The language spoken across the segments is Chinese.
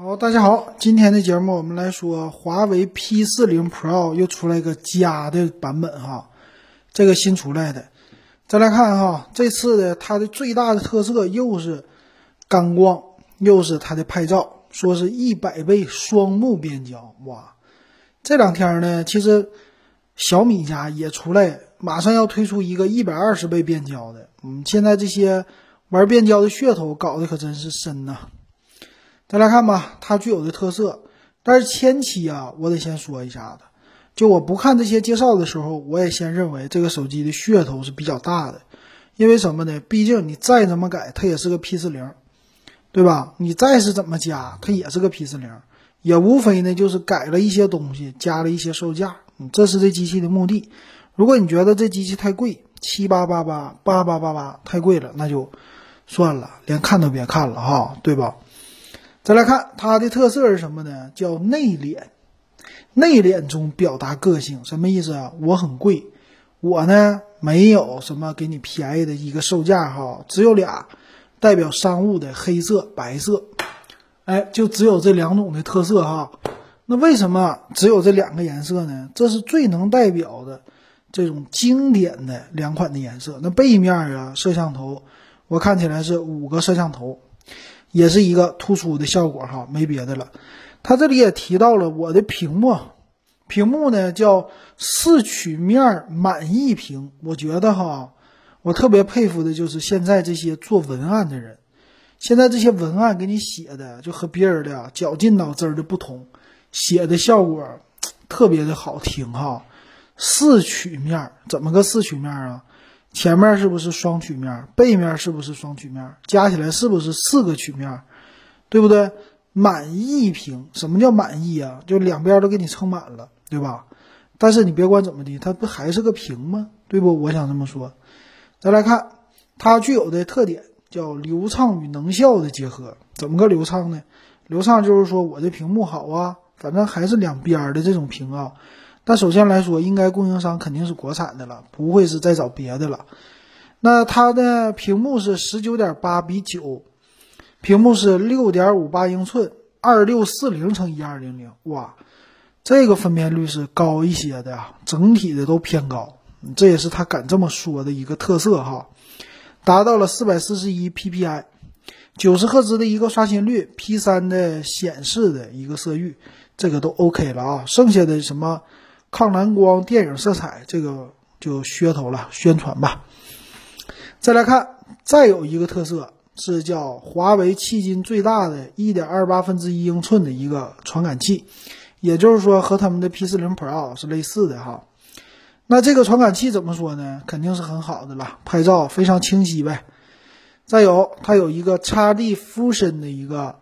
好，大家好，今天的节目我们来说华为 P 四零 Pro 又出来一个加的版本哈，这个新出来的。再来看哈，这次的它的最大的特色又是干光，又是它的拍照，说是一百倍双目变焦，哇！这两天呢，其实小米家也出来，马上要推出一个一百二十倍变焦的。嗯，现在这些玩变焦的噱头搞得可真是深呐。再来看吧，它具有的特色。但是前期啊，我得先说一下子，就我不看这些介绍的时候，我也先认为这个手机的噱头是比较大的。因为什么呢？毕竟你再怎么改，它也是个 P 四零，对吧？你再是怎么加，它也是个 P 四零，也无非呢就是改了一些东西，加了一些售价。这是这机器的目的。如果你觉得这机器太贵，七八八八八八八八太贵了，那就算了，连看都别看了哈，对吧？再来看它的特色是什么呢？叫内敛，内敛中表达个性，什么意思啊？我很贵，我呢没有什么给你便宜的一个售价哈，只有俩代表商务的黑色、白色，哎，就只有这两种的特色哈。那为什么只有这两个颜色呢？这是最能代表的这种经典的两款的颜色。那背面啊，摄像头我看起来是五个摄像头。也是一个突出的效果哈，没别的了。它这里也提到了我的屏幕，屏幕呢叫四曲面满意屏。我觉得哈，我特别佩服的就是现在这些做文案的人，现在这些文案给你写的就和别人的绞尽脑汁的不同，写的效果特别的好听哈。四曲面怎么个四曲面啊？前面是不是双曲面？背面是不是双曲面？加起来是不是四个曲面？对不对？满意屏，什么叫满意啊？就两边都给你撑满了，对吧？但是你别管怎么的，它不还是个屏吗？对不？我想这么说。再来看它具有的特点，叫流畅与能效的结合。怎么个流畅呢？流畅就是说我的屏幕好啊，反正还是两边的这种屏啊。但首先来说，应该供应商肯定是国产的了，不会是再找别的了。那它的屏幕是十九点八比九，屏幕是六点五八英寸，二六四零乘一二零零，哇，这个分辨率是高一些的呀，整体的都偏高，这也是他敢这么说的一个特色哈。达到了四百四十一 PPI，九十赫兹的一个刷新率，P 三的显示的一个色域，这个都 OK 了啊，剩下的什么？抗蓝光、电影色彩，这个就噱头了，宣传吧。再来看，再有一个特色是叫华为迄今最大的1.28分之一英寸的一个传感器，也就是说和他们的 P40 Pro 是类似的哈。那这个传感器怎么说呢？肯定是很好的了，拍照非常清晰呗。再有，它有一个 XD Fusion 的一个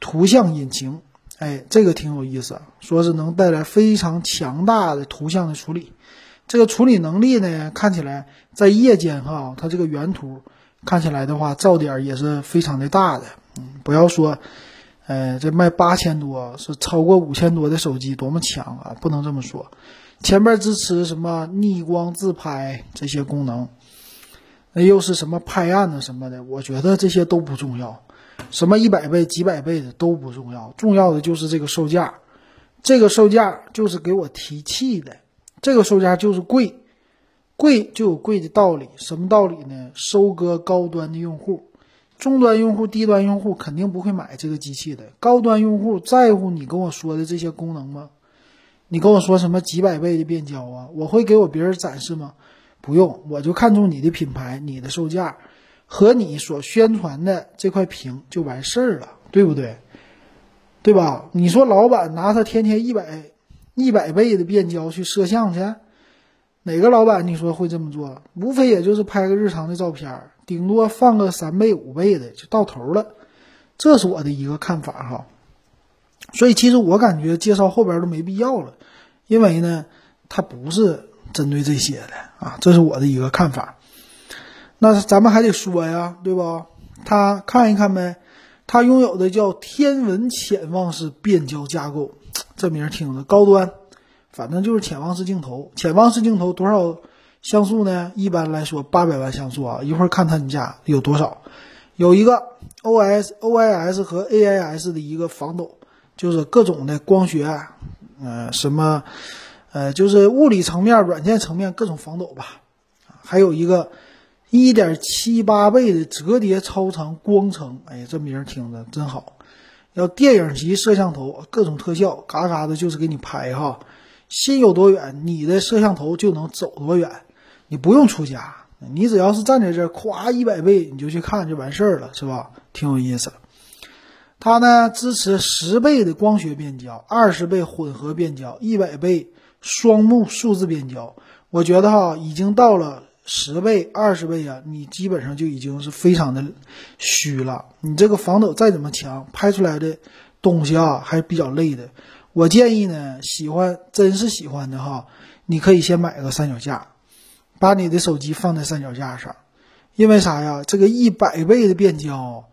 图像引擎。哎，这个挺有意思，说是能带来非常强大的图像的处理。这个处理能力呢，看起来在夜间哈，它这个原图看起来的话，噪点也是非常的大的。嗯，不要说，呃，这卖八千多是超过五千多的手机多么强啊，不能这么说。前面支持什么逆光自拍这些功能，那又是什么拍案子什么的，我觉得这些都不重要。什么一百倍、几百倍的都不重要，重要的就是这个售价。这个售价就是给我提气的，这个售价就是贵，贵就有贵的道理。什么道理呢？收割高端的用户，中端用户、低端用户肯定不会买这个机器的。高端用户在乎你跟我说的这些功能吗？你跟我说什么几百倍的变焦啊？我会给我别人展示吗？不用，我就看中你的品牌、你的售价。和你所宣传的这块屏就完事儿了，对不对？对吧？你说老板拿他天天一百一百倍的变焦去摄像去，哪个老板你说会这么做？无非也就是拍个日常的照片，顶多放个三倍五倍的就到头了。这是我的一个看法哈。所以其实我感觉介绍后边都没必要了，因为呢，它不是针对这些的啊。这是我的一个看法。那咱们还得说呀，对吧？他看一看呗，他拥有的叫天文潜望式变焦架构，这名听着高端，反正就是潜望式镜头。潜望式镜头多少像素呢？一般来说八百万像素啊，一会儿看他们家有多少。有一个 OS、OIS 和 AIS 的一个防抖，就是各种的光学，呃，什么，呃，就是物理层面、软件层面各种防抖吧。还有一个一点七八倍的折叠超长光程，哎，这名听着真好。要电影级摄像头，各种特效，嘎嘎的，就是给你拍哈。心有多远，你的摄像头就能走多远。你不用出家，你只要是站在这儿，咵一百倍你就去看就完事儿了，是吧？挺有意思。它呢支持十倍的光学变焦，二十倍混合变焦，一百倍双目数字变焦。我觉得哈，已经到了。十倍、二十倍啊，你基本上就已经是非常的虚了。你这个防抖再怎么强，拍出来的东西啊还是比较累的。我建议呢，喜欢真是喜欢的哈，你可以先买个三脚架，把你的手机放在三脚架上。因为啥呀？这个一百倍的变焦，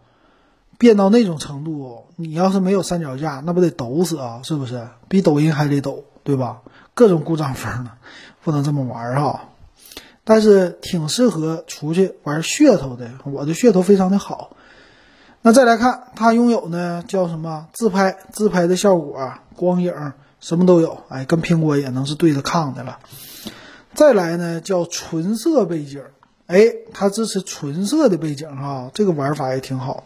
变到那种程度，你要是没有三脚架，那不得抖死啊？是不是？比抖音还得抖，对吧？各种故障风呢，不能这么玩哈。但是挺适合出去玩噱头的，我的噱头非常的好。那再来看，它拥有呢叫什么自拍，自拍的效果、光影什么都有，哎，跟苹果也能是对着抗的了。再来呢叫纯色背景，哎，它支持纯色的背景哈，这个玩法也挺好。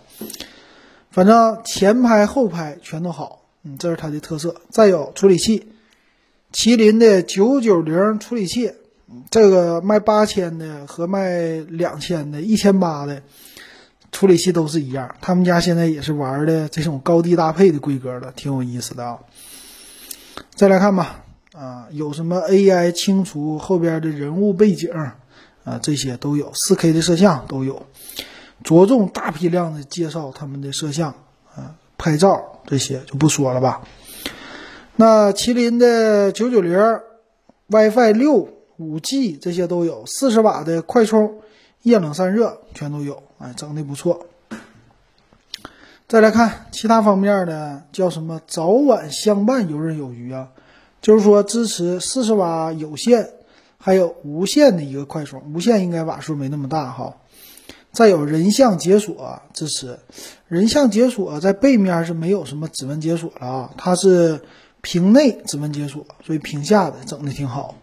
反正前拍后拍全都好，嗯，这是它的特色。再有处理器，麒麟的九九零处理器。这个卖八千的和卖两千的、一千八的处理器都是一样。他们家现在也是玩的这种高低搭配的规格的，挺有意思的啊。再来看吧，啊，有什么 AI 清除后边的人物背景啊，这些都有，4K 的摄像都有，着重大批量的介绍他们的摄像啊、拍照这些就不说了吧。那麒麟的九九零 WiFi 六。五 G 这些都有，四十瓦的快充，液冷散热全都有，哎，整的不错。再来看其他方面的，叫什么早晚相伴，游刃有余啊。就是说支持四十瓦有线，还有无线的一个快充，无线应该瓦数没那么大哈。再有人像解锁支持，人像解锁在背面是没有什么指纹解锁了啊，它是屏内指纹解锁，所以屏下的整的挺好。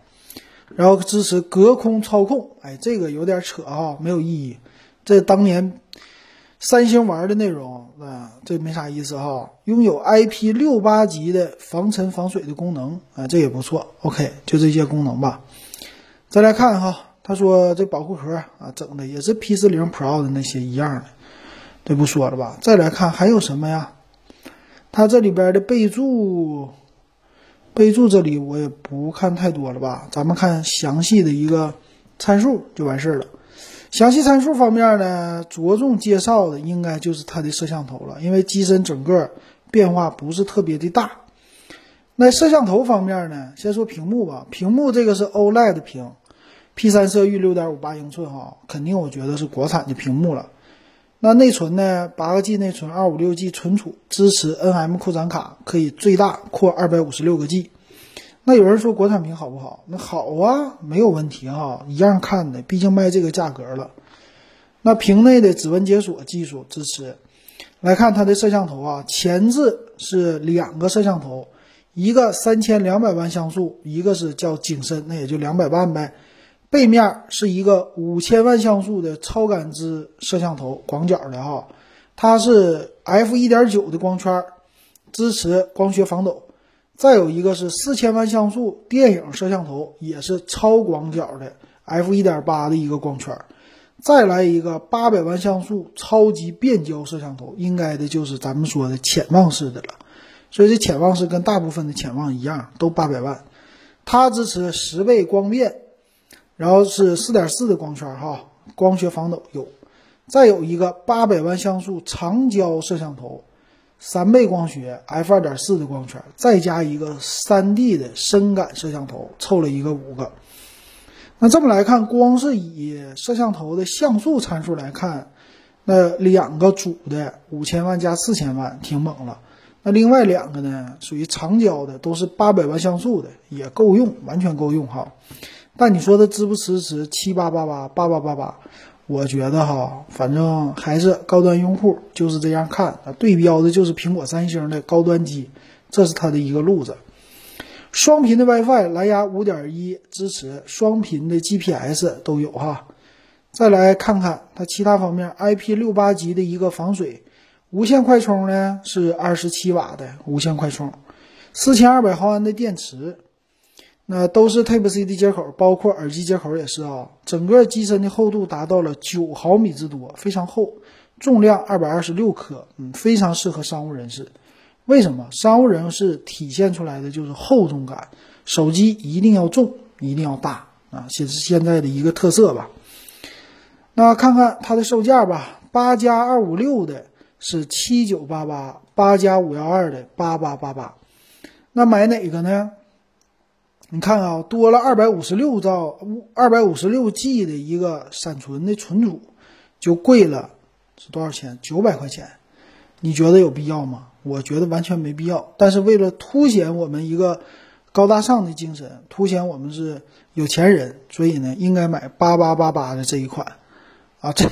然后支持隔空操控，哎，这个有点扯哈，没有意义。这当年三星玩的内容啊，这没啥意思哈。拥有 IP 六八级的防尘防水的功能，啊，这也不错。OK，就这些功能吧。再来看哈，他说这保护壳啊，整的也是 P 四零 Pro 的那些一样的，这不说了吧。再来看还有什么呀？它这里边的备注。备注这里我也不看太多了吧，咱们看详细的一个参数就完事儿了。详细参数方面呢，着重介绍的应该就是它的摄像头了，因为机身整个变化不是特别的大。那摄像头方面呢，先说屏幕吧，屏幕这个是 OLED 屏，P 三色域六点五八英寸哈，肯定我觉得是国产的屏幕了。那内存呢？八个 G 内存，二五六 G 存储，支持 NM 扩展卡，可以最大扩二百五十六个 G。那有人说国产屏好不好？那好啊，没有问题哈，一样看的，毕竟卖这个价格了。那屏内的指纹解锁技术支持。来看它的摄像头啊，前置是两个摄像头，一个三千两百万像素，一个是叫景深，那也就两百万呗。背面是一个五千万像素的超感知摄像头，广角的哈，它是 f 一点九的光圈，支持光学防抖。再有一个是四千万像素电影摄像头，也是超广角的 f 一点八的一个光圈。再来一个八百万像素超级变焦摄像头，应该的就是咱们说的潜望式的了。所以这潜望式跟大部分的潜望一样，都八百万。它支持十倍光变。然后是四点四的光圈哈，光学防抖有，再有一个八百万像素长焦摄像头，三倍光学 f 二点四的光圈，再加一个三 D 的深感摄像头，凑了一个五个。那这么来看，光是以摄像头的像素参数来看，那两个主的五千万加四千万挺猛了。那另外两个呢，属于长焦的，都是八百万像素的，也够用，完全够用哈。但你说它支不支持七八八八八八八八？我觉得哈，反正还是高端用户就是这样看，对标的就是苹果、三星的高端机，这是它的一个路子。双频的 WiFi，蓝牙5.1支持，双频的 GPS 都有哈。再来看看它其他方面，IP68 级的一个防水，无线快充呢是27瓦的无线快充，4200毫安的电池。那都是 Type C 的接口，包括耳机接口也是啊。整个机身的厚度达到了九毫米之多，非常厚，重量二百二十六克，嗯，非常适合商务人士。为什么？商务人士体现出来的就是厚重感，手机一定要重，一定要大啊，这是现在的一个特色吧。那看看它的售价吧，八加二五六的是七九八八，八加五幺二的八八八八。那买哪个呢？你看啊，多了二百五十六兆、二百五十六 G 的一个闪存的存储，就贵了，是多少钱？九百块钱。你觉得有必要吗？我觉得完全没必要。但是为了凸显我们一个高大上的精神，凸显我们是有钱人，所以呢，应该买八八八八的这一款。啊，这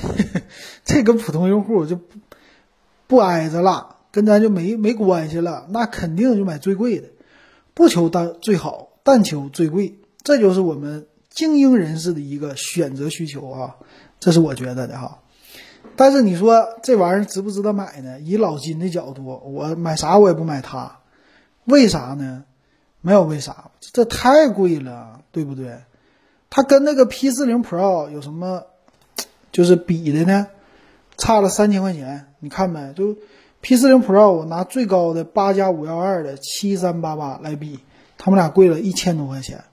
这跟普通用户就不不挨着了，跟咱就没没关系了。那肯定就买最贵的，不求当最好。但求最贵，这就是我们精英人士的一个选择需求啊，这是我觉得的哈。但是你说这玩意儿值不值得买呢？以老金的角度，我买啥我也不买它，为啥呢？没有为啥，这太贵了，对不对？它跟那个 P 四零 Pro 有什么就是比的呢？差了三千块钱，你看没？就 P 四零 Pro 我拿最高的八加五幺二的七三八八来比。他们俩贵了一千多块钱，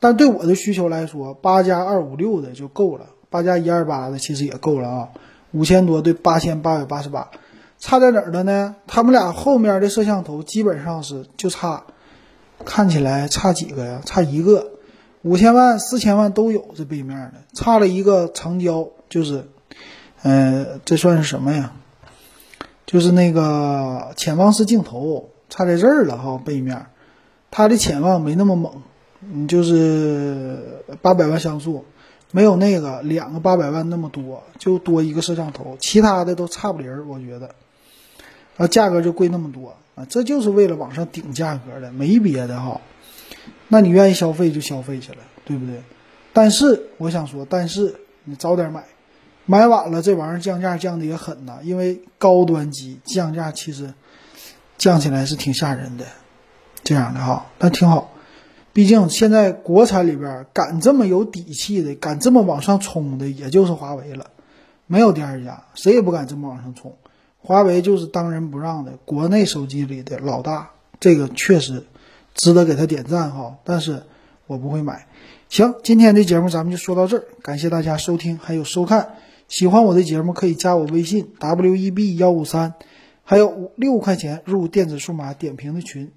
但对我的需求来说，八加二五六的就够了，八加一二八的其实也够了啊，五千多对八千八百八十八，差在哪儿了呢？他们俩后面的摄像头基本上是就差，看起来差几个呀？差一个，五千万、四千万都有这背面的，差了一个长焦，就是，呃，这算是什么呀？就是那个潜望式镜头，差在这儿了哈，背面。它的潜望没那么猛，你，就是八百万像素，没有那个两个八百万那么多，就多一个摄像头，其他的都差不离儿，我觉得，啊，价格就贵那么多啊，这就是为了往上顶价格的，没别的哈。那你愿意消费就消费去了，对不对？但是我想说，但是你早点买，买晚了这玩意儿降价降的也狠呐，因为高端机降价其实降起来是挺吓人的。这样的哈，那挺好，毕竟现在国产里边敢这么有底气的，敢这么往上冲的，也就是华为了，没有第二家，谁也不敢这么往上冲。华为就是当仁不让的国内手机里的老大，这个确实值得给他点赞哈。但是我不会买。行，今天的节目咱们就说到这儿，感谢大家收听还有收看。喜欢我的节目可以加我微信 w e b 幺五三，还有五六块钱入电子数码点评的群。